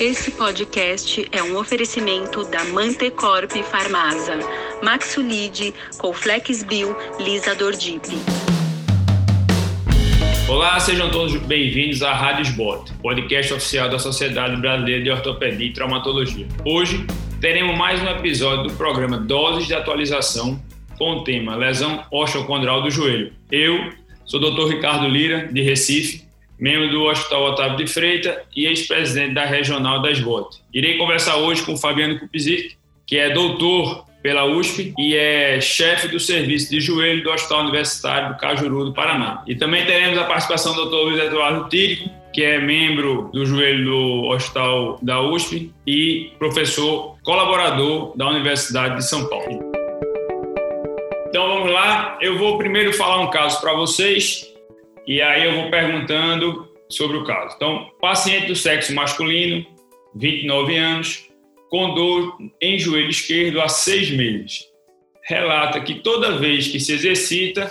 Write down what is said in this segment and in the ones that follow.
Esse podcast é um oferecimento da Mantecorp Farmasa, Maxulid, Colflex Bio, Lisa Dordip. Olá, sejam todos bem-vindos à Rádio podcast oficial da Sociedade Brasileira de Ortopedia e Traumatologia. Hoje teremos mais um episódio do programa Doses de Atualização com o tema Lesão osteocondral do joelho. Eu sou o Dr. Ricardo Lira, de Recife, membro do Hospital Otávio de Freitas e ex-presidente da Regional das Botes. Irei conversar hoje com Fabiano Kupizik, que é doutor pela USP e é chefe do serviço de joelho do Hospital Universitário do Cajuru do Paraná. E também teremos a participação do Dr. Luiz Eduardo Tírico, que é membro do joelho do Hospital da USP e professor colaborador da Universidade de São Paulo. Então vamos lá, eu vou primeiro falar um caso para vocês e aí eu vou perguntando sobre o caso. Então, paciente do sexo masculino, 29 anos, com dor em joelho esquerdo há seis meses. Relata que toda vez que se exercita,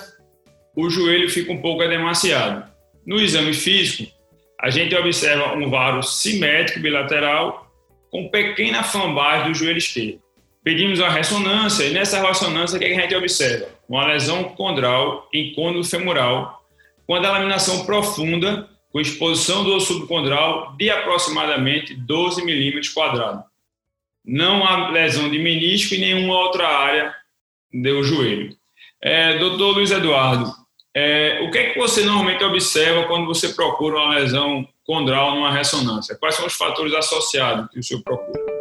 o joelho fica um pouco edemaciado. No exame físico, a gente observa um varo simétrico bilateral com pequena flambagem do joelho esquerdo. Pedimos a ressonância e nessa ressonância o que a gente observa? Uma lesão condral em côndilo femoral com a laminação profunda, com exposição do osso subcondral de aproximadamente 12 milímetros quadrados. Não há lesão de menisco em nenhuma outra área do joelho. É, doutor Luiz Eduardo, é, o que é que você normalmente observa quando você procura uma lesão condral numa ressonância? Quais são os fatores associados que o senhor procura?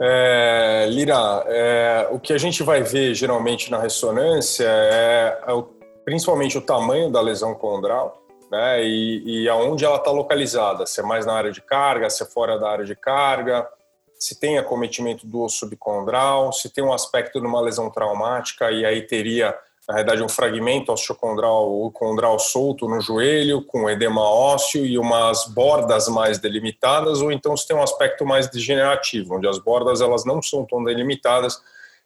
É, Lira, é, o que a gente vai ver geralmente na ressonância é, é o principalmente o tamanho da lesão condral, né, e, e aonde ela está localizada, se é mais na área de carga, se é fora da área de carga, se tem acometimento do osso subcondral, se tem um aspecto de uma lesão traumática e aí teria, na realidade, um fragmento osteocondral ou condral solto no joelho, com edema ósseo e umas bordas mais delimitadas, ou então se tem um aspecto mais degenerativo, onde as bordas elas não são tão delimitadas,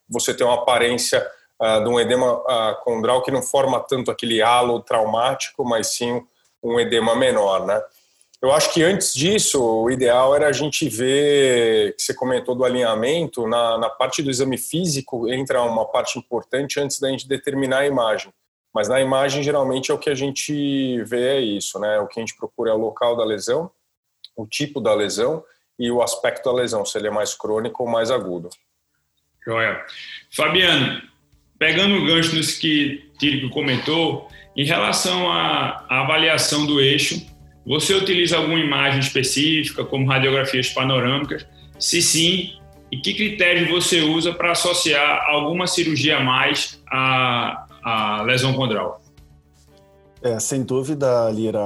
você tem uma aparência uh, de um edema uh, condral que não forma tanto aquele halo traumático, mas sim um edema menor, né? Eu acho que antes disso, o ideal era a gente ver, que você comentou do alinhamento, na, na parte do exame físico entra uma parte importante antes da gente determinar a imagem. Mas na imagem, geralmente, é o que a gente vê é isso, né? O que a gente procura é o local da lesão, o tipo da lesão e o aspecto da lesão, se ele é mais crônico ou mais agudo. Joia. Fabiano, pegando o gancho nisso que Tírico comentou, em relação à, avaliação do eixo, você utiliza alguma imagem específica, como radiografias panorâmicas? Se sim, e que critérios você usa para associar alguma cirurgia a mais à, à lesão condral? É, sem dúvida, Lira,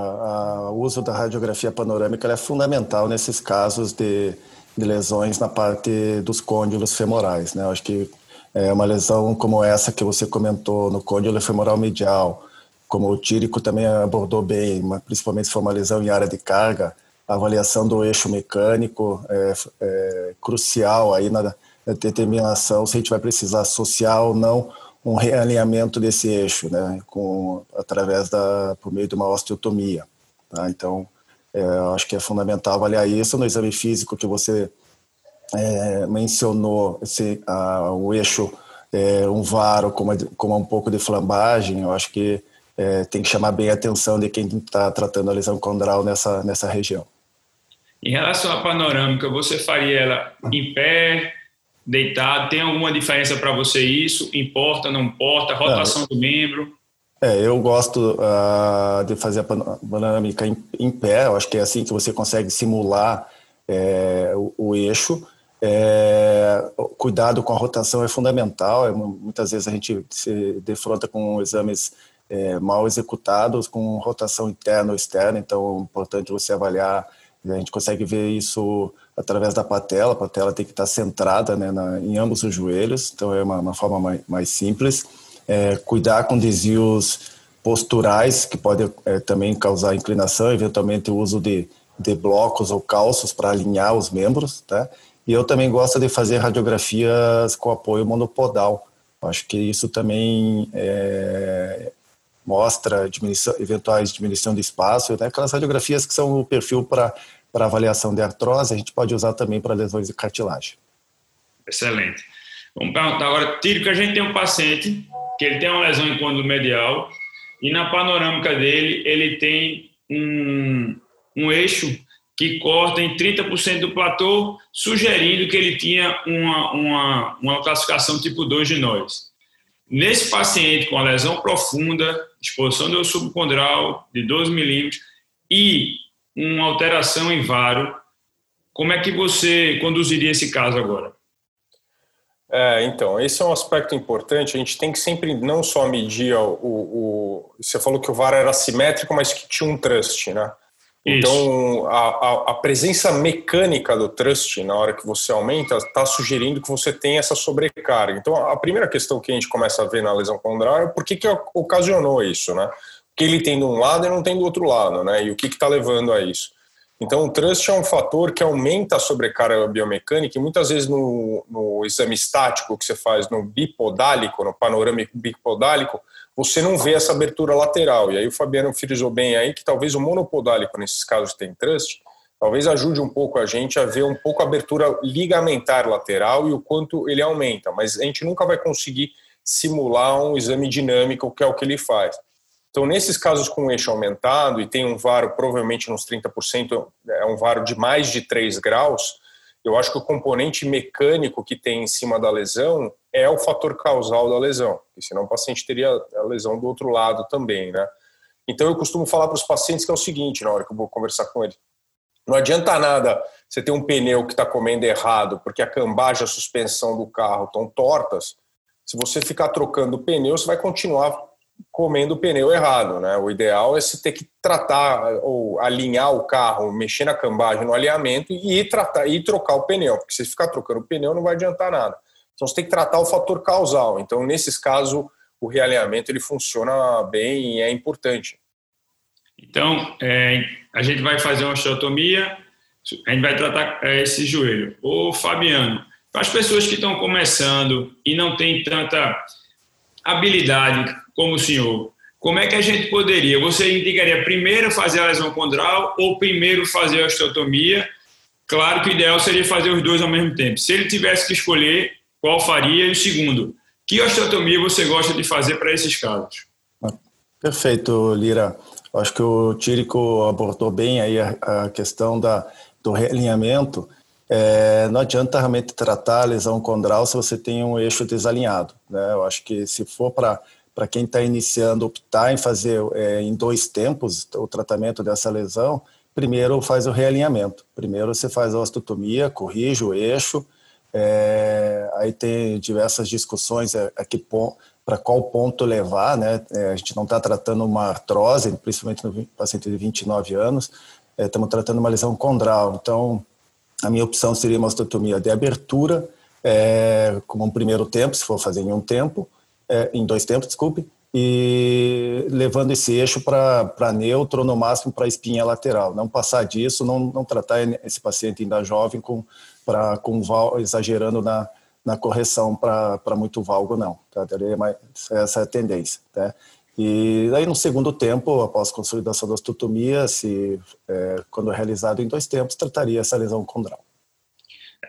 o uso da radiografia panorâmica é fundamental nesses casos de, de lesões na parte dos côndilos femorais. Né? Acho que é uma lesão como essa que você comentou no côndilo femoral medial, como o Tírico também abordou bem, principalmente se for uma lesão em área de carga, a avaliação do eixo mecânico é, é crucial aí na determinação se a gente vai precisar associar ou não um realinhamento desse eixo, né, com, através da, por meio de uma osteotomia. Tá? Então, é, acho que é fundamental avaliar isso no exame físico que você é, mencionou esse, a, o eixo é, um varo com, uma, com um pouco de flambagem, eu acho que é, tem que chamar bem a atenção de quem está tratando a lesão condral nessa, nessa região. Em relação à panorâmica, você faria ela em pé, deitado? Tem alguma diferença para você isso? Importa, não importa? Rotação do membro? É, eu gosto uh, de fazer a panorâmica em, em, pé, eu acho que é assim que você consegue simular é, o, o, eixo. É, cuidado com a rotação é fundamental. É, muitas vezes a gente se defronta com exames é, mal executados, com rotação interna ou externa, então é importante você avaliar. A gente consegue ver isso através da patela. A patela tem que estar centrada né, na, em ambos os joelhos, então é uma, uma forma mais, mais simples. É, cuidar com desvios posturais, que pode é, também causar inclinação, eventualmente o uso de, de blocos ou calços para alinhar os membros, tá? E eu também gosto de fazer radiografias com apoio monopodal. Acho que isso também é, mostra diminuição, eventuais diminuição de espaço, né? aquelas radiografias que são o perfil para avaliação de artrose, a gente pode usar também para lesões de cartilagem. Excelente. Vamos perguntar agora, Tiro, que a gente tem um paciente que ele tem uma lesão em côndilo medial e na panorâmica dele ele tem um, um eixo que corta em 30% do platô, sugerindo que ele tinha uma, uma, uma classificação tipo 2 de nós. Nesse paciente com a lesão profunda, exposição do subcondral de 12 milímetros e uma alteração em varo, como é que você conduziria esse caso agora? É, então, esse é um aspecto importante. A gente tem que sempre não só medir o, o, você falou que o VAR era simétrico, mas que tinha um trust, né? Então, a, a, a, presença mecânica do trust, na hora que você aumenta, está sugerindo que você tem essa sobrecarga. Então, a primeira questão que a gente começa a ver na lesão condral é por que, que ocasionou isso, né? O que ele tem de um lado e não tem do outro lado, né? E o que está levando a isso. Então, o trust é um fator que aumenta a sobrecarga biomecânica e muitas vezes no, no exame estático que você faz no bipodálico, no panorâmico bipodálico, você não vê essa abertura lateral. E aí o Fabiano frisou bem aí que talvez o monopodálico, nesses casos tem trust, talvez ajude um pouco a gente a ver um pouco a abertura ligamentar lateral e o quanto ele aumenta, mas a gente nunca vai conseguir simular um exame dinâmico, que é o que ele faz. Então, nesses casos com eixo aumentado e tem um varo provavelmente nos 30%, é um varo de mais de 3 graus, eu acho que o componente mecânico que tem em cima da lesão é o fator causal da lesão, porque senão o paciente teria a lesão do outro lado também, né? Então eu costumo falar para os pacientes que é o seguinte, na hora que eu vou conversar com ele, não adianta nada você ter um pneu que está comendo errado, porque a cambagem e a suspensão do carro estão tortas. Se você ficar trocando o pneu, você vai continuar comendo o pneu errado, né? O ideal é você ter que tratar ou alinhar o carro, mexer na cambagem, no alinhamento e tratar e trocar o pneu, porque se ficar trocando o pneu não vai adiantar nada. Então você tem que tratar o fator causal. Então nesses casos o realinhamento ele funciona bem e é importante. Então é, a gente vai fazer uma osteotomia, a gente vai tratar é, esse joelho. Ô Fabiano, para as pessoas que estão começando e não têm tanta habilidade como o senhor, como é que a gente poderia? Você indicaria primeiro fazer a lesão condral ou primeiro fazer a osteotomia? Claro que o ideal seria fazer os dois ao mesmo tempo. Se ele tivesse que escolher, qual faria? E segundo, que osteotomia você gosta de fazer para esses casos? Perfeito, Lira. Acho que o Tírico abordou bem aí a, a questão da, do realinhamento. É, não adianta realmente tratar a lesão condral se você tem um eixo desalinhado. Né? Eu acho que se for para para quem está iniciando optar em fazer é, em dois tempos o tratamento dessa lesão, primeiro faz o realinhamento. Primeiro você faz a osteotomia, corrige o eixo. É, aí tem diversas discussões é, para qual ponto levar, né? É, a gente não está tratando uma artrose, principalmente no paciente de 29 anos, é, estamos tratando uma lesão condral. Então, a minha opção seria uma osteotomia de abertura, é, como um primeiro tempo, se for fazer em um tempo, é, em dois tempos, desculpe, e levando esse eixo para neutro, no máximo para espinha lateral. Não passar disso, não, não tratar esse paciente ainda jovem com, pra, com val, exagerando na, na correção para muito valgo, não. Tá? Essa é a tendência. Tá? E aí, no segundo tempo, após consolidação da osteotomia, se, é, quando realizado em dois tempos, trataria essa lesão condral.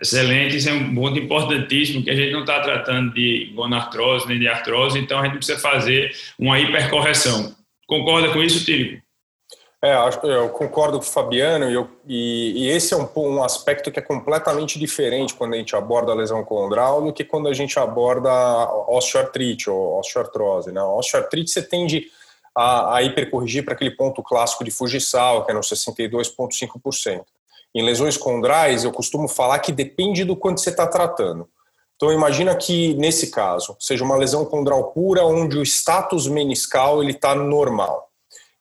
Excelente, isso é um ponto importantíssimo, que a gente não está tratando de gonartrose nem de artrose, então a gente precisa fazer uma hipercorreção. Concorda com isso, Tírico? É, eu concordo com o Fabiano, e, eu, e, e esse é um, um, aspecto que é completamente diferente quando a gente aborda a lesão condral do que quando a gente aborda osteoartrite ou osteoartrose. Né? Osteoartrite você tende a, a hipercorrigir para aquele ponto clássico de Fujisal, que é no 62,5%. Em lesões condrais, eu costumo falar que depende do quanto você está tratando. Então, imagina que, nesse caso, seja uma lesão condral pura, onde o status meniscal está normal.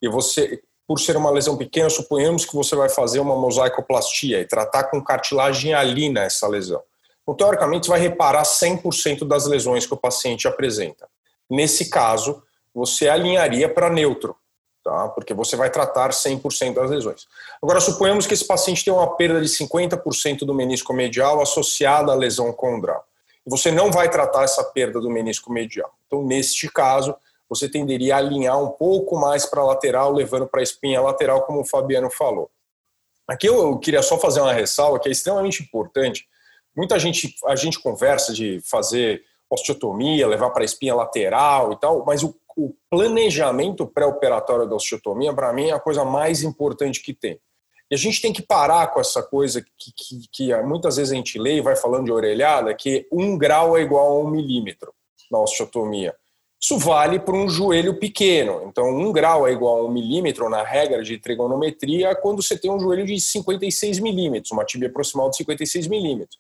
E você, por ser uma lesão pequena, suponhamos que você vai fazer uma mosaicoplastia e tratar com cartilagem alina essa lesão. Então, teoricamente, você vai reparar 100% das lesões que o paciente apresenta. Nesse caso, você alinharia para neutro tá? porque você vai tratar 100% das lesões. Agora, suponhamos que esse paciente tem uma perda de 50% do menisco medial associada à lesão condral. Você não vai tratar essa perda do menisco medial. Então, neste caso, você tenderia a alinhar um pouco mais para a lateral, levando para a espinha lateral, como o Fabiano falou. Aqui eu queria só fazer uma ressalva que é extremamente importante. Muita gente, a gente conversa de fazer osteotomia, levar para a espinha lateral e tal, mas o, o planejamento pré-operatório da osteotomia, para mim, é a coisa mais importante que tem. E a gente tem que parar com essa coisa que, que, que muitas vezes a gente lê e vai falando de orelhada, que um grau é igual a um milímetro na osteotomia. Isso vale para um joelho pequeno. Então, um grau é igual a um milímetro na regra de trigonometria quando você tem um joelho de 56 milímetros, uma tíbia proximal de 56 milímetros.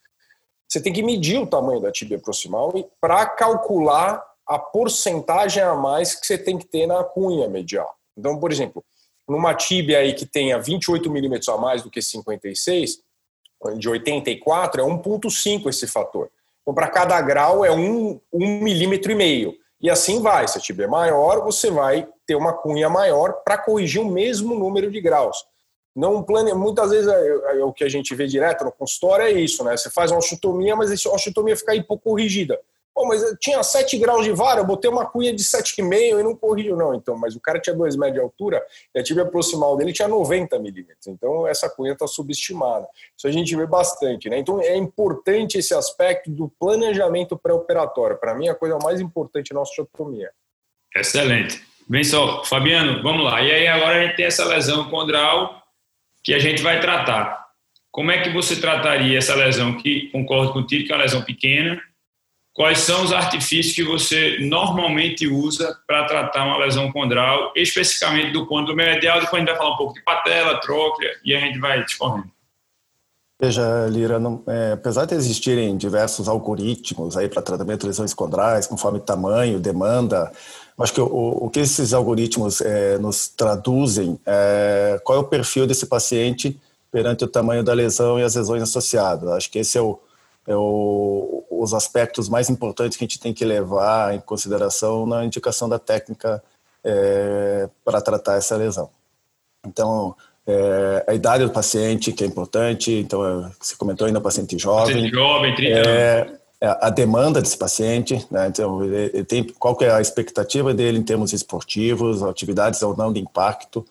Você tem que medir o tamanho da tíbia proximal para calcular a porcentagem a mais que você tem que ter na cunha medial. Então, por exemplo, numa tíbia aí que tenha 28 milímetros a mais do que 56, de 84, é 1,5 esse fator. Então, para cada grau é um, um milímetro e meio. E assim vai. Se a tíbia é maior, você vai ter uma cunha maior para corrigir o mesmo número de graus. Não plane... Muitas vezes é, é, é, o que a gente vê direto no consultório é isso, né? Você faz uma osteotomia, mas a osteotomia fica hipocorrigida. Pô, mas tinha 7 graus de vara, eu botei uma cunha de 7,5 e não corrigiu, não. Então, mas o cara tinha 2 metros de altura e a tíbia proximal dele tinha 90 milímetros. Então, essa cunha está subestimada. Isso a gente vê bastante, né? Então, é importante esse aspecto do planejamento pré-operatório. Para mim, é a coisa mais importante na osteotomia. Excelente. Bem só, Fabiano, vamos lá. E aí, agora a gente tem essa lesão condral que a gente vai tratar. Como é que você trataria essa lesão que, concordo contigo, que é uma lesão pequena, quais são os artifícios que você normalmente usa para tratar uma lesão condral, especificamente do côndilo medial, depois a gente vai falar um pouco de patela, tróclea, e a gente vai discorrendo. Veja, Lira, não, é, apesar de existirem diversos algoritmos aí para tratamento de lesões condrais, conforme tamanho, demanda, acho que o, o que esses algoritmos é, nos traduzem é qual é o perfil desse paciente perante o tamanho da lesão e as lesões associadas. Acho que esse é o, é o, os aspectos mais importantes que a gente tem que levar em consideração na indicação da técnica é, para tratar essa lesão. Então, é, a idade do paciente, que é importante, então, é, você comentou ainda paciente jovem. Paciente jovem, 30 é, anos. É, a demanda desse paciente, né? então, ele, ele tem, qual é a expectativa dele em termos esportivos, atividades ou não de impacto,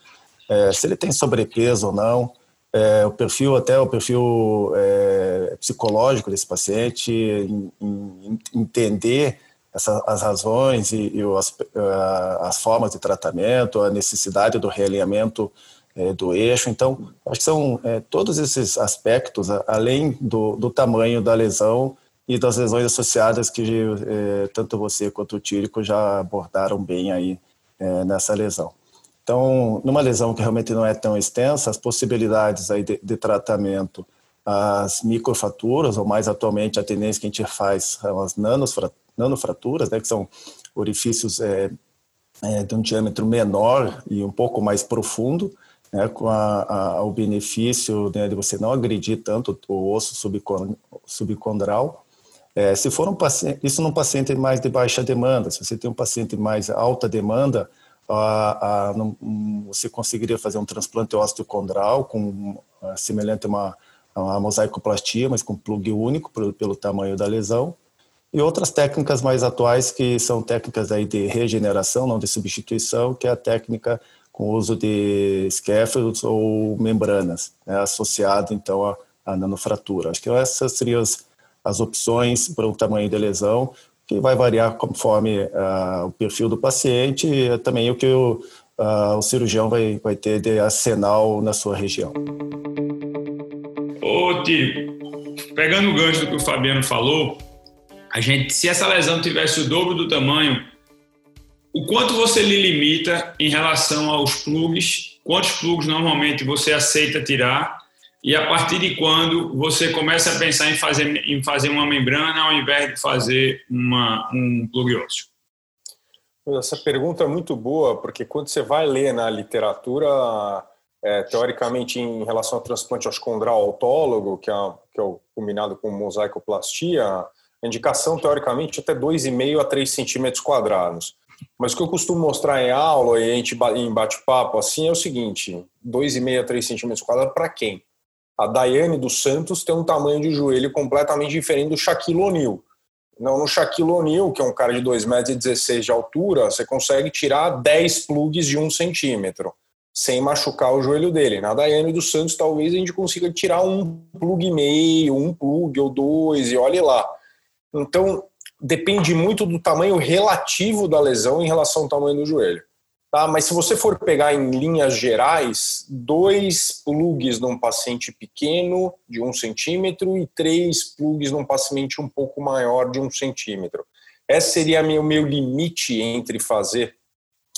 se ele tem sobrepeso ou não, é, o perfil, até o perfil é, psicológico desse paciente, em, em entender essa, as razões e, e as, as, formas de tratamento, a necessidade do realinhamento é, do eixo. Então, acho que são é, todos esses aspectos, além do, do, tamanho da lesão e das lesões associadas que é, tanto você quanto o Tírico já abordaram bem aí é, nessa lesão. Então, numa lesão que realmente não é tão extensa, as possibilidades aí de, de tratamento, as microfraturas, ou mais atualmente a tendência que a gente faz são as nanofraturas, né, que são orifícios é, é, de um diâmetro menor e um pouco mais profundo, né, com a, a, o benefício né, de você não agredir tanto o osso subcondral. É, se for um paciente, isso num paciente mais de baixa demanda, se você tem um paciente mais alta demanda, a, a, não, você conseguiria fazer um transplante osteocondral com semelhante a uma, uma mosaicoplastia, mas com plug único pelo, pelo tamanho da lesão. E outras técnicas mais atuais que são técnicas aí de regeneração, não de substituição, que é a técnica com o uso de scaffolds ou membranas, né, associado então à, à nanofratura. Acho que essas seriam as, as opções para o tamanho da lesão que vai variar conforme uh, o perfil do paciente e também o que o, uh, o cirurgião vai, vai ter de arsenal na sua região. Ô, Tio, pegando o gancho do que o Fabiano falou, a gente, se essa lesão tivesse o dobro do tamanho, o quanto você lhe limita em relação aos plugs? Quantos plugs normalmente você aceita tirar? E a partir de quando você começa a pensar em fazer, em fazer uma membrana ao invés de fazer uma, um plug ósseo? Essa pergunta é muito boa, porque quando você vai ler na literatura, é, teoricamente em relação ao transplante oscondral autólogo, que é, que é o combinado com mosaicoplastia, a indicação teoricamente é até 2,5 a 3 centímetros quadrados. Mas o que eu costumo mostrar em aula e em bate-papo assim é o seguinte: 2,5 a 3 centímetros quadrados para quem? A Daiane dos Santos tem um tamanho de joelho completamente diferente do Shaquille O'Neal. Não, no Shaquille O'Neal, que é um cara de 2,16 metros de altura, você consegue tirar 10 plugs de 1 centímetro. sem machucar o joelho dele. Na Daiane dos Santos, talvez a gente consiga tirar um plug e meio, um plug ou dois, e olhe lá. Então, depende muito do tamanho relativo da lesão em relação ao tamanho do joelho. Tá? Mas se você for pegar em linhas gerais, dois plugs num paciente pequeno, de um centímetro, e três plugs num paciente um pouco maior, de um centímetro. Esse seria o meu limite entre fazer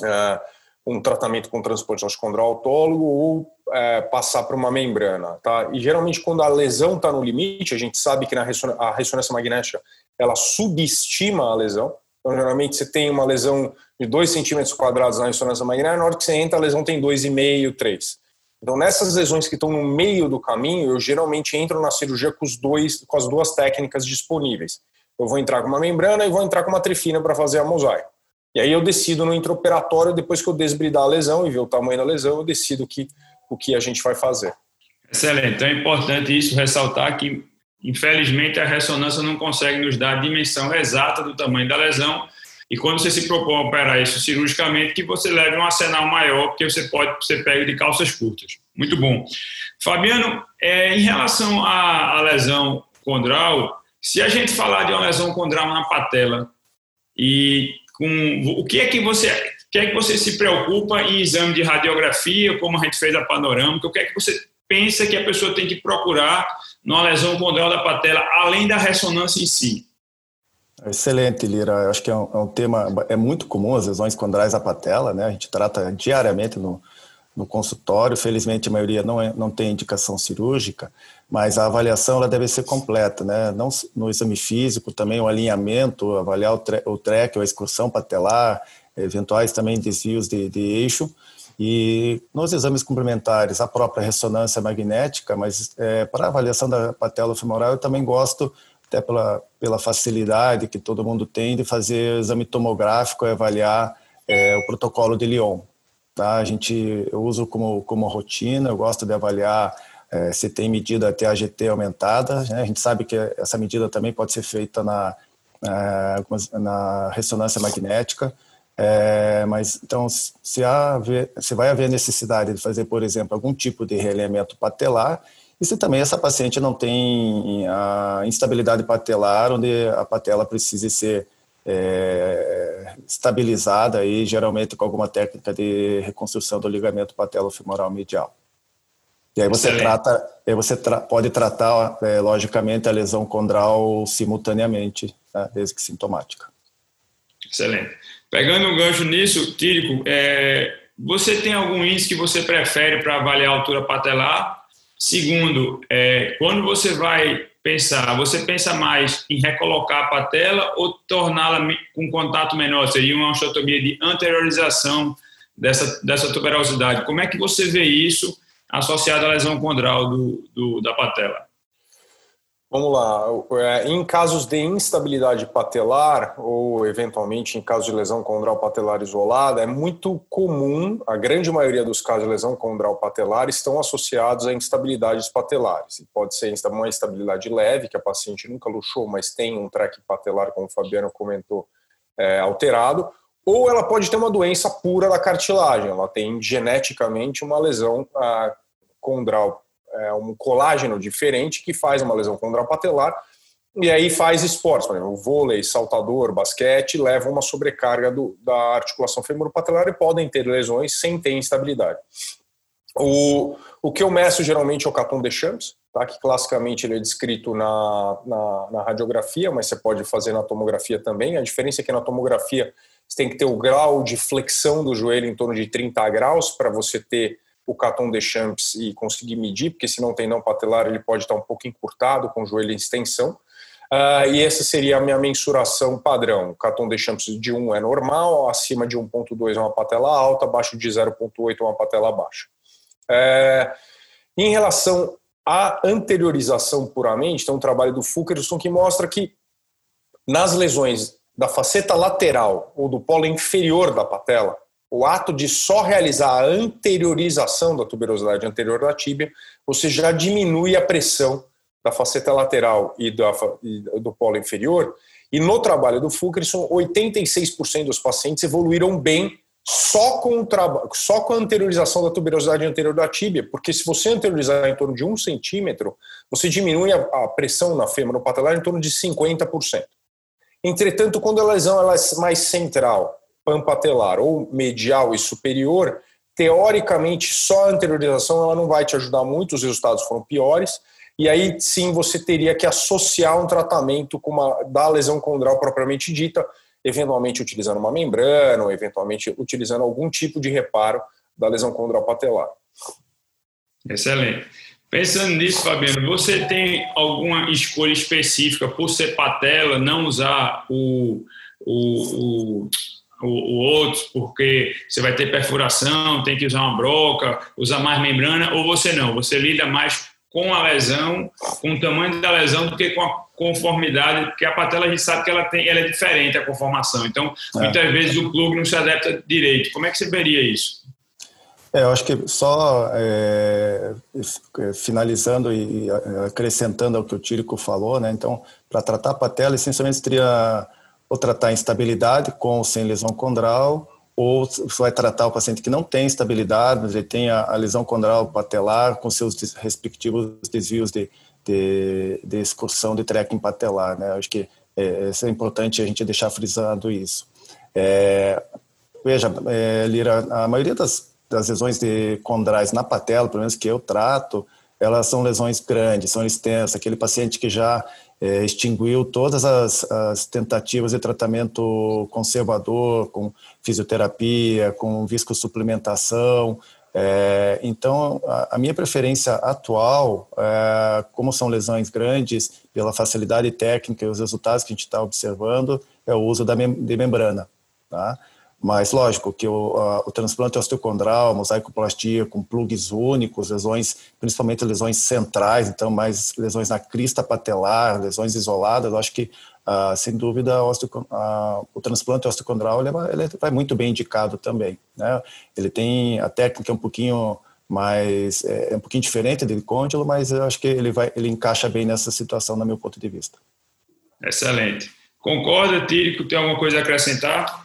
uh, um tratamento com transplante osteocondral autólogo ou uh, passar para uma membrana. Tá? E geralmente, quando a lesão está no limite, a gente sabe que na a ressonância magnética ela subestima a lesão. Então, geralmente, você tem uma lesão de 2 centímetros quadrados na ressonância magnética, na hora que você entra, a lesão tem 2,5, 3. Então, nessas lesões que estão no meio do caminho, eu geralmente entro na cirurgia com, os dois, com as duas técnicas disponíveis. Eu vou entrar com uma membrana e vou entrar com uma trifina para fazer a mosaico. E aí eu decido no intraoperatório, depois que eu desbridar a lesão e ver o tamanho da lesão, eu decido que, o que a gente vai fazer. Excelente. Então é importante isso, ressaltar que Infelizmente, a ressonância não consegue nos dar a dimensão exata do tamanho da lesão. E quando você se propõe a operar isso cirurgicamente, que você leve um arsenal maior, porque você pode ser pego de calças curtas. Muito bom. Fabiano, é, em relação à, à lesão condral, se a gente falar de uma lesão condral na patela, e com o que é que você o que é que você se preocupa em exame de radiografia, como a gente fez a panorâmica, o que é que você pensa que a pessoa tem que procurar numa lesão condral da patela, além da ressonância em si? Excelente, Lira. Eu acho que é um, é um, tema é muito comum as lesões condrais da patela, né? A gente trata diariamente no, no consultório. Felizmente a maioria não, é, não tem indicação cirúrgica, mas a avaliação ela deve ser completa, né? Não no exame físico, também o alinhamento, avaliar o, tre, o track, a excursão patelar, eventuais também desvios de, de eixo e nos exames complementares, a própria ressonância magnética, mas é, para avaliação da patela femoral, eu também gosto, até pela, pela facilidade que todo mundo tem, de fazer exame tomográfico e avaliar é, o protocolo de Lyon. Tá? A gente, eu uso como, como rotina, eu gosto de avaliar é, se tem medida TAGT aumentada. Né? A gente sabe que essa medida também pode ser feita na, na, na ressonância magnética. É, mas então, se, haver, se vai haver necessidade de fazer, por exemplo, algum tipo de realinhamento patelar, e se também essa paciente não tem a instabilidade patelar, onde a patela precise ser é, estabilizada, aí, geralmente com alguma técnica de reconstrução do ligamento patelo-femoral medial. E aí você trata, aí você tra pode tratar, é, logicamente, a lesão condral simultaneamente, né, desde que sintomática. Excelente. Pegando um gancho nisso, Tírico, é, você tem algum índice que você prefere para avaliar a altura patelar? Segundo, é, quando você vai pensar, você pensa mais em recolocar a patela ou torná-la com contato menor? Seria uma osteotomia de anteriorização dessa, dessa tuberosidade. Como é que você vê isso associado à lesão condral do, do da patela? Vamos lá. É, em casos de instabilidade patelar ou eventualmente em casos de lesão condral patelar isolada, é muito comum, a grande maioria dos casos de lesão condral patelar estão associados a instabilidades patelares. Pode ser uma instabilidade leve, que a paciente nunca luxou, mas tem um track patelar, como o Fabiano comentou, é, alterado, ou ela pode ter uma doença pura da cartilagem, ela tem geneticamente uma lesão ah, condral é, um colágeno diferente que faz uma lesão condropatelar e aí faz esportes, por exemplo, vôlei, saltador, basquete, levam uma sobrecarga do, da articulação femoropatelar e podem ter lesões sem ter instabilidade. O, o que eu meço geralmente é o Caton de Champs, tá? que classicamente ele é descrito na, na, na, radiografia, mas você pode fazer na tomografia também. A diferença é que na tomografia você tem que ter o grau de flexão do joelho em torno de 30 graus para você ter o Caton Champs e conseguir medir, porque se não tem não patelar, ele pode estar um pouco encurtado, com o joelho em extensão. Uh, e essa seria a minha mensuração padrão. O Caton Champs de 1 é normal, acima de 1.2 é uma patela alta, abaixo de 0.8 é uma patela baixa. É, em relação à anteriorização puramente, tem um trabalho do Fulkerson que mostra que nas lesões da faceta lateral ou do polo inferior da patela, o ato de só realizar a anteriorização da tuberosidade anterior da tíbia, você já diminui a pressão da faceta lateral e, da, e do polo inferior. E no trabalho do Fulkerson, 86% dos pacientes evoluíram bem só com, só com a anteriorização da tuberosidade anterior da tíbia, porque se você anteriorizar em torno de um centímetro, você diminui a, a pressão na fêmur patelar em torno de 50%. Entretanto, quando a lesão ela é mais central, pampatelar ou medial e superior, teoricamente só a anteriorização ela não vai te ajudar muito, os resultados foram piores, e aí sim você teria que associar um tratamento com uma, da lesão condral propriamente dita, eventualmente utilizando uma membrana, ou eventualmente utilizando algum tipo de reparo da lesão condral patelar. Excelente. Pensando nisso, Fabiano, você tem alguma escolha específica por ser patela, não usar o, o, o o, outro, porque você vai ter perfuração, tem que usar uma broca, usar mais membrana, ou você não, você lida mais com a lesão, com o tamanho da lesão, do que com a conformidade, porque a patela a gente sabe que ela, tem, ela é diferente a conformação, então é. muitas vezes o plug não se adapta direito. Como é que você veria isso? É, eu acho que só é, finalizando e acrescentando ao que o Tírico falou, né? Então, para tratar a patela, essencialmente seria ou tratar instabilidade com ou sem lesão condral, ou você vai tratar o paciente que não tem estabilidade, ele tem a, a lesão condral patelar com seus respectivos desvios de, de, de excursão de trekking patelar. Né? Acho que é, é importante a gente deixar frisando isso. É, veja, é, Lira, a maioria das, das lesões de condrais na patela, pelo menos que eu trato, elas são lesões grandes, são extensas. Aquele paciente que já é, extinguiu todas as, as, tentativas de tratamento conservador, com fisioterapia, com viscosuplementação. É, então, a, a, minha preferência atual, é, como são lesões grandes, pela facilidade técnica e os resultados que a gente está observando, é o uso da mem de membrana. Tá? Mas, lógico, que o, a, o transplante osteocondral, mosaicoplastia com plugs únicos, lesões, principalmente lesões centrais, então mais lesões na crista patelar, lesões isoladas, eu acho que, ah, sem dúvida, ah, o transplante osteocondral ele, é ele vai muito bem indicado também. Né? Ele tem a técnica um pouquinho mais, é, é um pouquinho diferente do côndilo, mas eu acho que ele, vai, ele encaixa bem nessa situação, no meu ponto de vista. Excelente. Concorda, Tírico? Tem alguma coisa a acrescentar?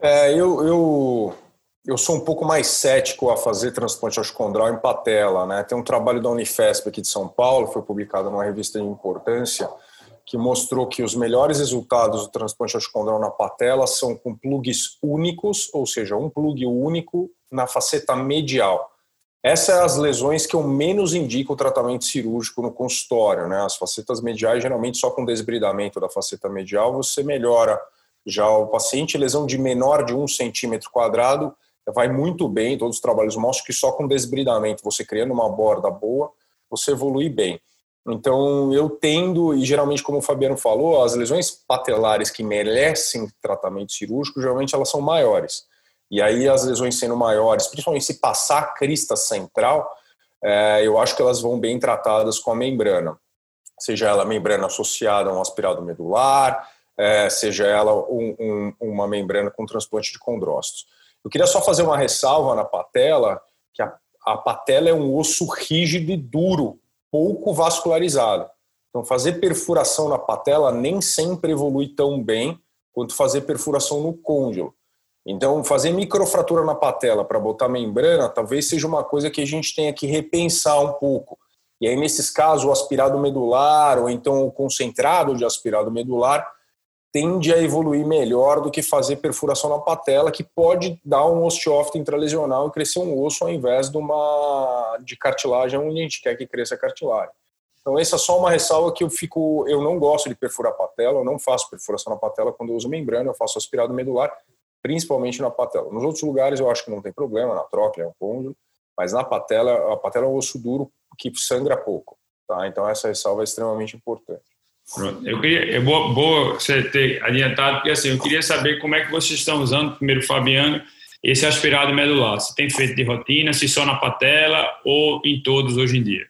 É, eu, eu, eu sou um pouco mais cético a fazer transplante osteocondral em patela. Né? Tem um trabalho da Unifesp aqui de São Paulo, foi publicado numa revista de importância, que mostrou que os melhores resultados do transplante osteocondral na patela são com plugs únicos, ou seja, um plug único na faceta medial. Essas são as lesões que eu menos indico o tratamento cirúrgico no consultório. Né? As facetas mediais, geralmente só com desbridamento da faceta medial, você melhora já o paciente, lesão de menor de um centímetro quadrado, vai muito bem, todos os trabalhos mostram que só com desbridamento, você criando uma borda boa, você evolui bem. Então, eu tendo, e geralmente, como o Fabiano falou, as lesões patelares que merecem tratamento cirúrgico, geralmente elas são maiores. E aí, as lesões sendo maiores, principalmente se passar a crista central, é, eu acho que elas vão bem tratadas com a membrana. Seja ela membrana associada a um aspirado medular, é, seja ela um, um, uma membrana com transplante de condrócitos. Eu queria só fazer uma ressalva na patela, que a, a patela é um osso rígido e duro, pouco vascularizado. Então, fazer perfuração na patela nem sempre evolui tão bem quanto fazer perfuração no côndilo. Então, fazer microfratura na patela para botar membrana talvez seja uma coisa que a gente tenha que repensar um pouco. E aí, nesses casos, o aspirado medular ou então o concentrado de aspirado medular tende a evoluir melhor do que fazer perfuração na patela, que pode dar um osteófito intralesional e crescer um osso ao invés de uma de cartilagem onde a gente quer que cresça a cartilagem. Então essa é só uma ressalva que eu fico, eu não gosto de perfurar a patela, eu não faço perfuração na patela quando eu uso membrana, eu faço aspirado medular, principalmente na patela. Nos outros lugares eu acho que não tem problema, na troca é um côndilo, mas na patela, a patela é um osso duro que sangra pouco, tá? Então essa ressalva é extremamente importante. Pronto. Eu queria, é boa, boa você ter adiantado, porque assim, eu queria saber como é que vocês estão usando, primeiro, Fabiano, esse aspirado medular. Se tem feito de rotina, se só na patela ou em todos hoje em dia?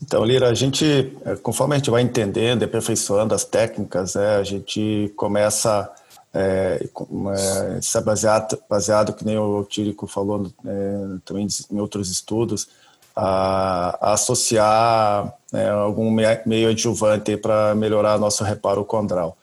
Então, Lira, a gente, é, conforme a gente vai entendendo, aperfeiçoando as técnicas, né, a gente começa é, é, baseado, baseado, que nem o Tírico falou é, também em outros estudos, a, a associar né, algum meio adjuvante para melhorar nosso reparo condral.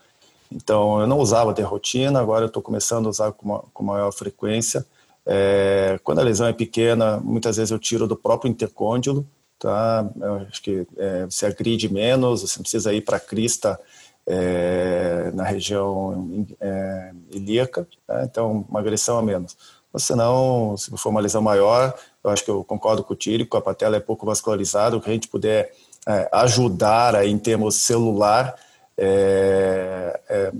Então, eu não usava de rotina, agora eu estou começando a usar com, com maior frequência. É, quando a lesão é pequena, muitas vezes eu tiro do próprio intercôndilo, tá? Eu acho que é, você agride menos, você precisa ir para a crista é, na região é, ilíaca, tá? então uma agressão a menos. Mas senão, se for uma lesão maior, eu acho que eu concordo com o Tírico, a patela é pouco vascularizada, o que a gente puder é, ajudar em termos celular, é, é,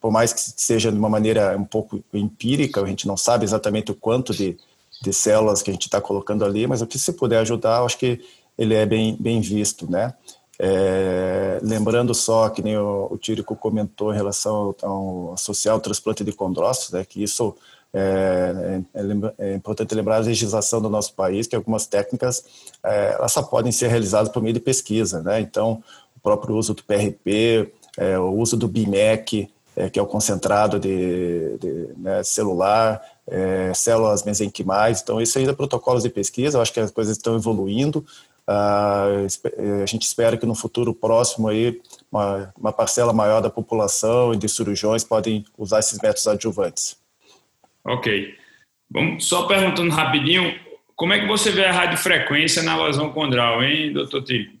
por mais que seja de uma maneira um pouco empírica, a gente não sabe exatamente o quanto de, de células que a gente está colocando ali, mas o que se puder ajudar, eu acho que ele é bem, bem visto, né? É, lembrando só, que nem o, o Tírico comentou em relação ao, ao associar o transplante de condrócitos, né, que isso é, é, é, importante lembrar a legislação do nosso país, que algumas técnicas é, elas só podem ser realizadas por meio de pesquisa, né? Então, o próprio uso do PRP, é, o uso do BIMEC, é, que é o concentrado de, de né, celular, é, células mesenquimais. Então, isso ainda é protocolos de pesquisa. Eu acho que as coisas estão evoluindo. Ah, a gente espera que no futuro próximo aí uma, uma parcela maior da população e de cirurgiões podem usar esses métodos adjuvantes. Ok. Só perguntando rapidinho, como é que você vê a radiofrequência na lesão condral, hein, doutor Tico?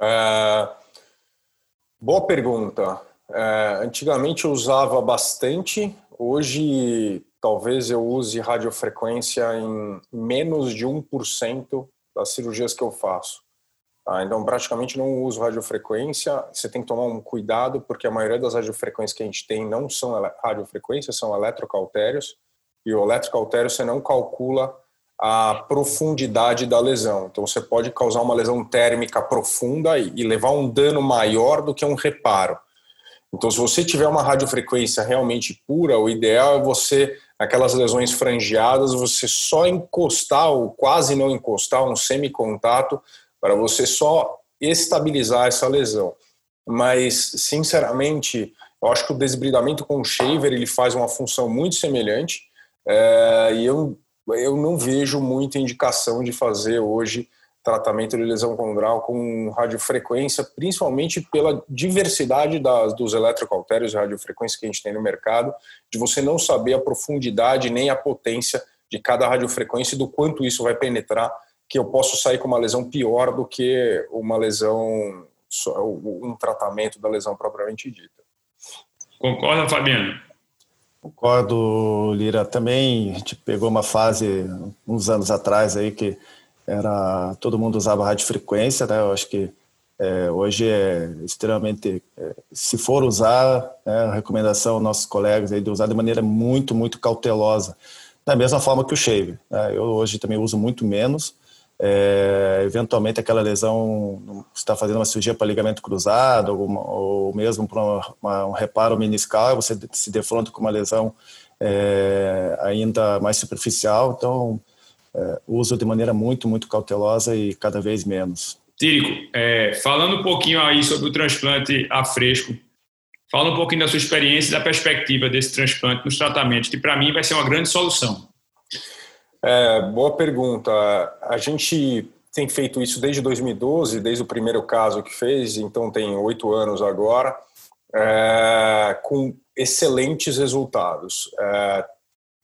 É, boa pergunta. É, antigamente eu usava bastante, hoje talvez eu use radiofrequência em menos de 1% das cirurgias que eu faço. Ah, então, praticamente não uso radiofrequência. Você tem que tomar um cuidado, porque a maioria das radiofrequências que a gente tem não são radiofrequências, são eletrocautérios. E o eletrocautério você não calcula a profundidade da lesão. Então, você pode causar uma lesão térmica profunda e levar um dano maior do que um reparo. Então, se você tiver uma radiofrequência realmente pura, o ideal é você, aquelas lesões frangeadas, você só encostar ou quase não encostar, um semicontato, para você só estabilizar essa lesão. Mas, sinceramente, eu acho que o desbridamento com o shaver ele faz uma função muito semelhante é, e eu, eu não vejo muita indicação de fazer hoje tratamento de lesão condral com radiofrequência, principalmente pela diversidade das, dos eletrocautérios de radiofrequência que a gente tem no mercado, de você não saber a profundidade nem a potência de cada radiofrequência e do quanto isso vai penetrar que eu posso sair com uma lesão pior do que uma lesão, um tratamento da lesão propriamente dita. Concorda, Fabiano? Concordo, Lira. Também a gente pegou uma fase uns anos atrás aí que era todo mundo usava radiofrequência, né? Eu acho que é, hoje é extremamente, é, se for usar, né, a recomendação aos nossos colegas aí de usar de maneira muito, muito cautelosa, da mesma forma que o shave. Né? Eu hoje também uso muito menos, é, eventualmente aquela lesão está fazendo uma cirurgia para ligamento cruzado alguma, ou mesmo para um reparo meniscal, você se defronta com uma lesão é, ainda mais superficial, então é, uso de maneira muito, muito cautelosa e cada vez menos. Tírico, é, falando um pouquinho aí sobre o transplante a fresco, fala um pouquinho da sua experiência e da perspectiva desse transplante nos tratamentos, que para mim vai ser uma grande solução. É, boa pergunta. A gente tem feito isso desde 2012, desde o primeiro caso que fez, então tem oito anos agora, é, com excelentes resultados, é,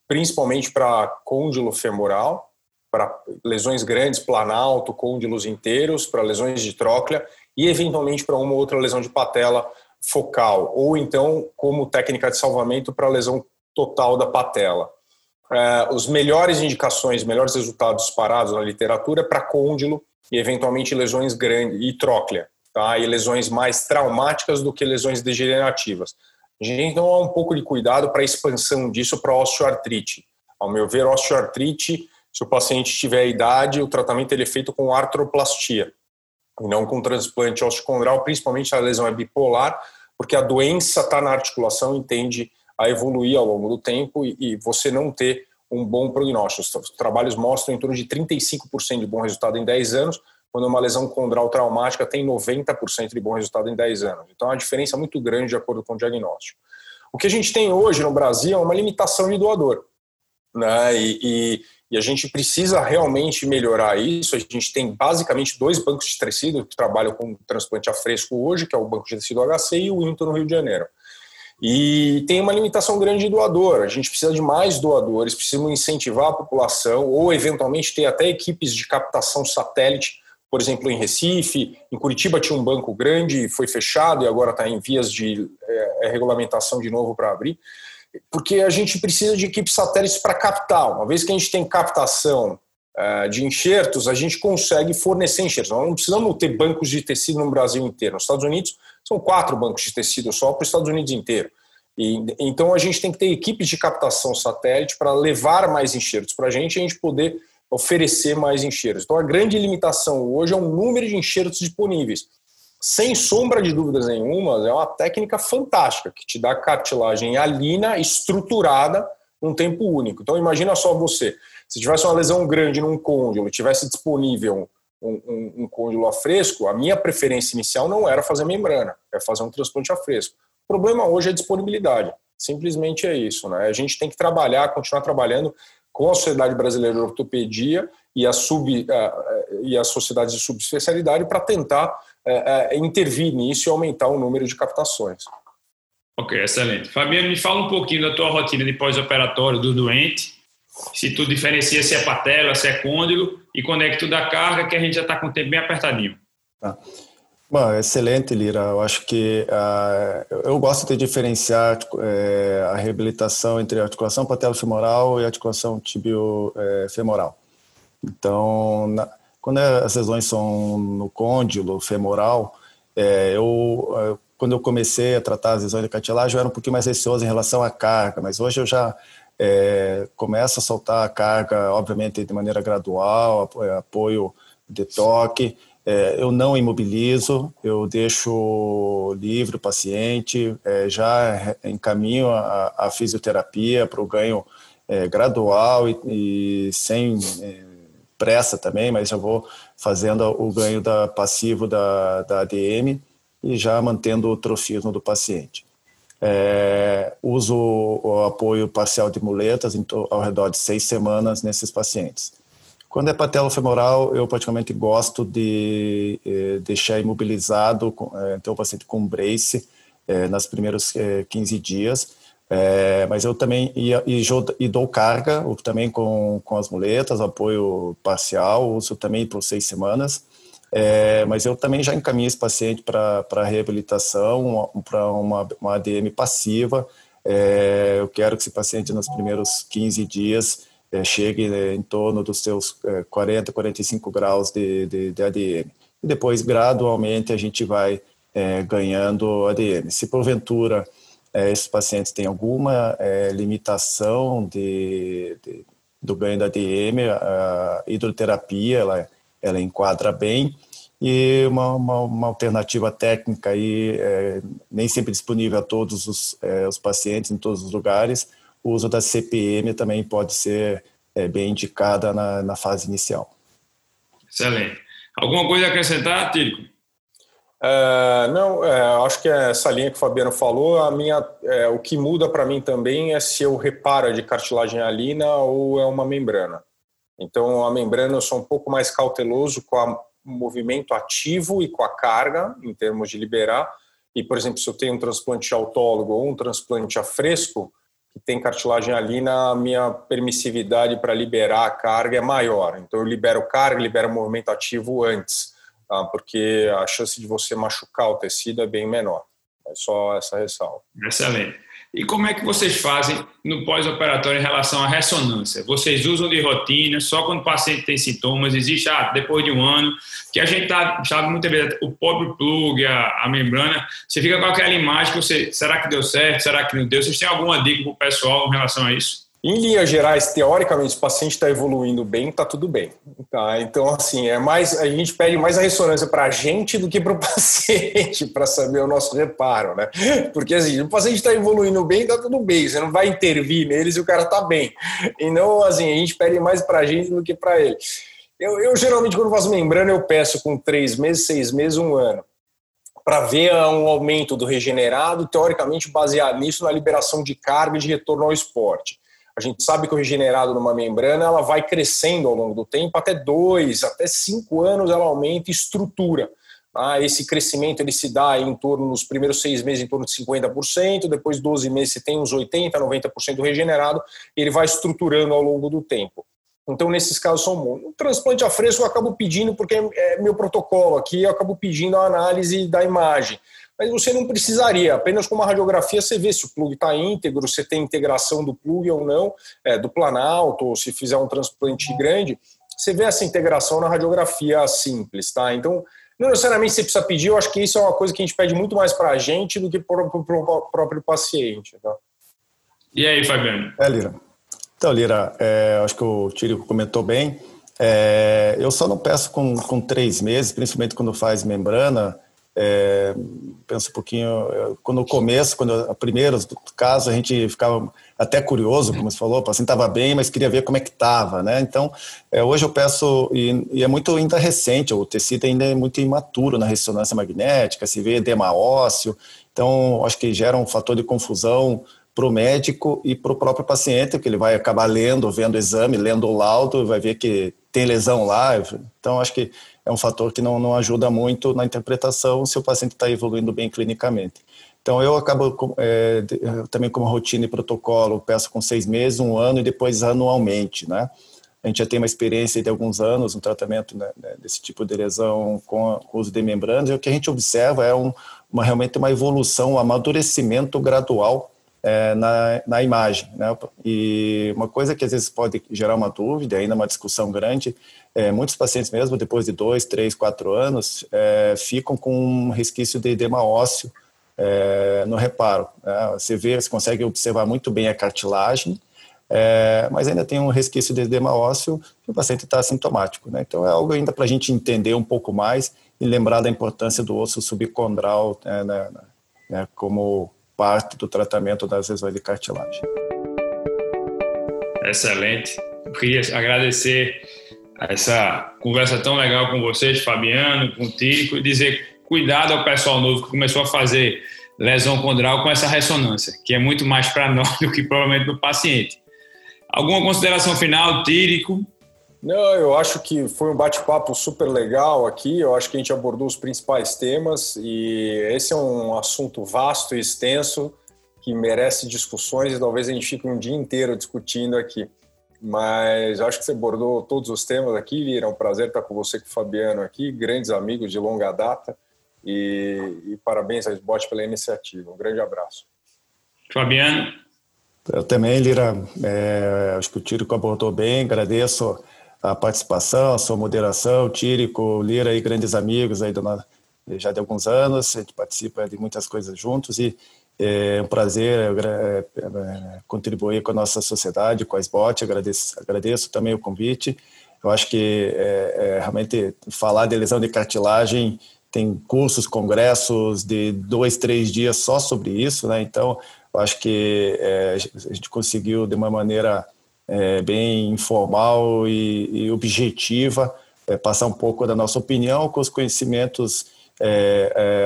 principalmente para côndilo femoral, para lesões grandes, planalto, côndilos inteiros, para lesões de tróclea e eventualmente para uma outra lesão de patela focal, ou então como técnica de salvamento para lesão total da patela uh, os melhores indicações, melhores resultados parados na literatura para côndilo e eventualmente lesões grandes e tróclea, tá? E lesões mais traumáticas do que lesões degenerativas. A gente então há um pouco de cuidado para a expansão disso para osteoartrite. Ao meu ver, osteoartrite, se o paciente tiver idade, o tratamento ele é feito com artroplastia e não com transplante osteocondral, principalmente a lesão é bipolar, porque a doença está na articulação e tende a evoluir ao longo do tempo e, e você não ter um bom prognóstico. Os trabalhos mostram em torno de 35% de bom resultado em 10 anos, quando uma lesão condral traumática tem 90% de bom resultado em 10 anos. Então, é uma diferença muito grande de acordo com o diagnóstico. O que a gente tem hoje no Brasil é uma limitação de doador. Né? E, e, e, a gente precisa realmente melhorar isso. A gente tem basicamente dois bancos de tecido que trabalham com transplante a fresco hoje, que é o Banco de Tecido HC e o INTO no Rio de Janeiro. E tem uma limitação grande de doador. A gente precisa de mais doadores, precisamos incentivar a população, ou eventualmente ter até equipes de captação satélite, por exemplo, em Recife. Em Curitiba tinha um banco grande, foi fechado e agora está em vias de é, regulamentação de novo para abrir. Porque a gente precisa de equipes satélites para captar. Uma vez que a gente tem captação de enxertos, a gente consegue fornecer enxertos. Nós não precisamos ter bancos de tecido no Brasil inteiro. Nos Estados Unidos, são quatro bancos de tecido só para os Estados Unidos inteiro. E, então, a gente tem que ter equipes de captação satélite para levar mais enxertos para a gente e a gente poder oferecer mais enxertos. Então, a grande limitação hoje é o número de enxertos disponíveis. Sem sombra de dúvidas nenhuma, é uma técnica fantástica que te dá cartilagem alina estruturada num tempo único. Então, imagina só você se tivesse uma lesão grande num côndilo, tivesse disponível um, um, um a fresco, a minha preferência inicial não era fazer membrana, é fazer um transplante a fresco. O problema hoje é disponibilidade. Simplesmente é isso. Né? A gente tem que trabalhar, continuar trabalhando com a Sociedade Brasileira de Ortopedia e, a sub, e as sociedades de subespecialidade para tentar é, é, intervir nisso e aumentar o número de captações. Ok, excelente. Fabiano, me fala um pouquinho da tua rotina de pós-operatório do doente se tu diferencia se é patela, se é côndilo, e é tu dá carga, que a gente já está com o tempo bem apertadinho. Tá. Bom, excelente, Lira. Eu acho que uh, eu gosto de diferenciar uh, a reabilitação entre articulação patelofemoral e articulação tibiofemoral. Uh, então, na, quando as lesões são no côndilo femoral, é, eu, quando eu comecei a tratar as lesões de cartilagem, eu era um pouquinho mais receoso em relação à carga, mas hoje eu já é, começa a soltar a carga, obviamente, de maneira gradual, é, apoio de toque. É, eu não imobilizo, eu deixo livre o paciente, é, já encaminho a, a fisioterapia para o ganho é, gradual e, e sem é, pressa também, mas já vou fazendo o ganho da passivo da, da ADM e já mantendo o trofismo do paciente. É, uso o apoio parcial de muletas ao redor de seis semanas nesses pacientes. Quando é patelofemoral, eu praticamente gosto de eh, deixar imobilizado, eh, então o paciente com brace eh, nas primeiros eh, 15 dias, é, mas eu também ia, e, e, dou carga, também com, com as muletas, apoio parcial, uso também por seis semanas. É, mas eu também já encaminho esse paciente para reabilitação, para uma, uma ADM passiva. É, eu quero que esse paciente, nos primeiros 15 dias, é, chegue né, em torno dos seus 40, é, 45 graus de, de, de, ADM. E depois, gradualmente, a gente vai é, ganhando ADM. Se porventura é, esses pacientes têm alguma limitação de, de, do ganho da ADM, a hidroterapia ela, ela enquadra bem e uma, uma, uma alternativa técnica aí, é, nem sempre disponível a todos os, é, os, pacientes em todos os lugares. O uso da CPM também pode ser é, bem indicada na, na, fase inicial. Excelente. Alguma coisa a acrescentar, Tírico? É, não, é, acho que essa linha que o Fabiano falou, a minha, é, o que muda para mim também é se eu reparo de cartilagem alina ou é uma membrana. Então, a membrana eu sou um pouco mais cauteloso com a movimento ativo e com a carga, em termos de liberar. E, por exemplo, se eu tenho um transplante autólogo ou um transplante a fresco, que tem cartilagem alina, a minha permissividade para liberar a carga é maior. Então, eu libero carga, libero movimento ativo antes, tá? porque a chance de você machucar o tecido é bem menor. É só essa ressalva. Excelente. E como é que vocês fazem no pós-operatório em relação à ressonância? Vocês usam de rotina, só quando o paciente tem sintomas? Existe, ah, depois de um ano, que a gente tá, sabe muitas vezes, o pobre plug, a, a, membrana, você fica com aquela imagem que você, será que deu certo, será que não deu? Vocês têm alguma dica para o pessoal em relação a isso? Em linhas gerais, teoricamente, se o paciente está evoluindo bem, está tudo bem. Tá? Então, assim, é mais a gente pede mais a ressonância para a gente do que para o paciente, para saber o nosso reparo, né? Porque assim, o paciente está evoluindo bem, está tudo bem. Você não vai intervir neles e o cara está bem. Então, assim, a gente pede mais para a gente do que para ele. Eu, eu, geralmente, quando faço membrana, eu peço com três meses, seis meses, um ano para ver um aumento do regenerado, teoricamente baseado nisso na liberação de carga e de retorno ao esporte. A gente sabe que o regenerado numa membrana ela vai crescendo ao longo do tempo, até dois, até cinco anos ela aumenta estrutura. Ah, esse crescimento ele se dá em torno, nos primeiros seis meses, em torno de 50%, depois 12 meses você tem uns 80%, 90% regenerado, e ele vai estruturando ao longo do tempo. Então, nesses casos, são bons. O transplante a fresco eu acabo pedindo, porque é meu protocolo aqui, eu acabo pedindo a análise da imagem. Mas você não precisaria, apenas com uma radiografia você vê se o plug está íntegro, se tem integração do plug ou não, é, do planalto, ou se fizer um transplante grande, você vê essa integração na radiografia simples, tá? Então, não necessariamente você precisa pedir, eu acho que isso é uma coisa que a gente pede muito mais para a gente do que para o próprio paciente. Tá? E aí, Fabiano? É, Lira. Então, Lira, é, acho que o Tírico comentou bem. É, eu só não peço com, com três meses, principalmente quando faz membrana. É, penso um pouquinho, quando no começo, quando a primeiros casos, a gente ficava até curioso, como você falou, o paciente estava bem, mas queria ver como é que estava, né? Então, é, hoje eu peço, e, e, é muito ainda recente, o tecido ainda é muito imaturo na ressonância magnética, se vê edema ósseo, então acho que gera um fator de confusão para o médico e para o próprio paciente, porque ele vai acabar lendo, vendo o exame, lendo o laudo, vai ver que tem lesão lá. Então, acho que é um fator que não, não ajuda muito na interpretação se o paciente está evoluindo bem clinicamente. Então, eu acabo é, também com uma rotina e protocolo, peço com seis meses, um ano e depois anualmente, né? A gente já tem uma experiência de alguns anos no tratamento né, né desse tipo de lesão com o uso de membranas, e o que a gente observa é um, uma, realmente uma evolução, um amadurecimento gradual é, na, na imagem. Né? E uma coisa que às vezes pode gerar uma dúvida, ainda uma discussão grande, é, muitos pacientes mesmo, depois de dois, três, quatro anos, é, ficam com um resquício de edema ósseo é, no reparo. Né? Você vê, você consegue observar muito bem a cartilagem, é, mas ainda tem um resquício de edema ósseo e o paciente está assintomático. Né? Então é algo ainda para a gente entender um pouco mais e lembrar da importância do osso subcondral né, né, né como parte do tratamento das lesões de cartilagem. Excelente. Queria agradecer essa conversa tão legal com vocês, Fabiano, com o e dizer cuidado ao pessoal novo que começou a fazer lesão condral com essa ressonância, que é muito mais para nós do que provavelmente para o paciente. Alguma consideração final, Tírico? Não, eu acho que foi um bate-papo super legal aqui. Eu acho que a gente abordou os principais temas e esse é um assunto vasto e extenso que merece discussões e talvez a gente fique um dia inteiro discutindo aqui. Mas acho que você abordou todos os temas aqui, Lira. É um prazer estar com você com o Fabiano aqui, grandes amigos de longa data. E, e parabéns a SBOT pela iniciativa. Um grande abraço. Fabiano? Eu também, Lira. É, acho que o Tiro abordou bem. Agradeço a participação, a sua moderação, Tírico, Lira e grandes amigos aí do, já de alguns anos, a gente participa de muitas coisas juntos e é um prazer é, é, contribuir com a nossa sociedade, com a SBOT, agradeço, agradeço também o convite. Eu acho que é, é, realmente falar de lesão de cartilagem tem cursos, congressos de dois, três dias só sobre isso, né? Então, eu acho que é, a gente conseguiu de uma maneira é, bem informal e, e objetiva, passar um pouco da nossa opinião com os conhecimentos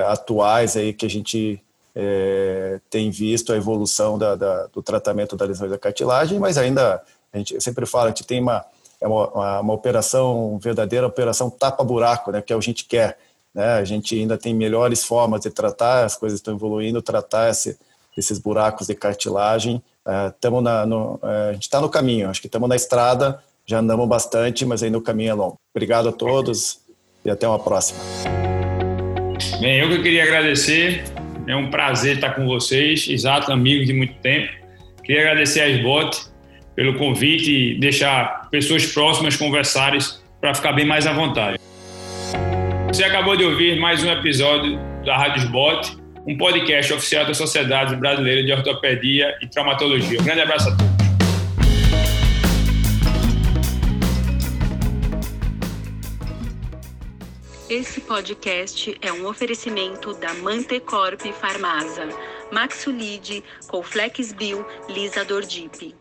atuais aí que a gente é, tem visto a evolução da, da, do tratamento da lesão da cartilagem, mas ainda, a gente sempre fala, gente tem uma, é uma, uma, operação, verdadeira operação tapa-buraco, né, que é o que a gente quer. Né? A gente ainda tem melhores formas de tratar, as coisas estão evoluindo, tratar esse, esses buracos de cartilagem é, no, é, a gente está no caminho, acho que estamos na estrada, já andamos bastante, mas ainda o caminho é longo. Obrigado a todos e até uma próxima. Bem, eu que queria agradecer, é um prazer estar com vocês, exato, amigos de muito tempo. Queria agradecer a SBOT pelo convite e deixar pessoas próximas conversarem para ficar bem mais à vontade. Você acabou de ouvir mais um episódio da Rádio SBOT um podcast oficial da Sociedade Brasileira de Ortopedia e Traumatologia. Um grande abraço a todos. Esse podcast é um oferecimento da Mantecorp Farmasa, Maxulid, Colflex Bio, Lisa Dordip.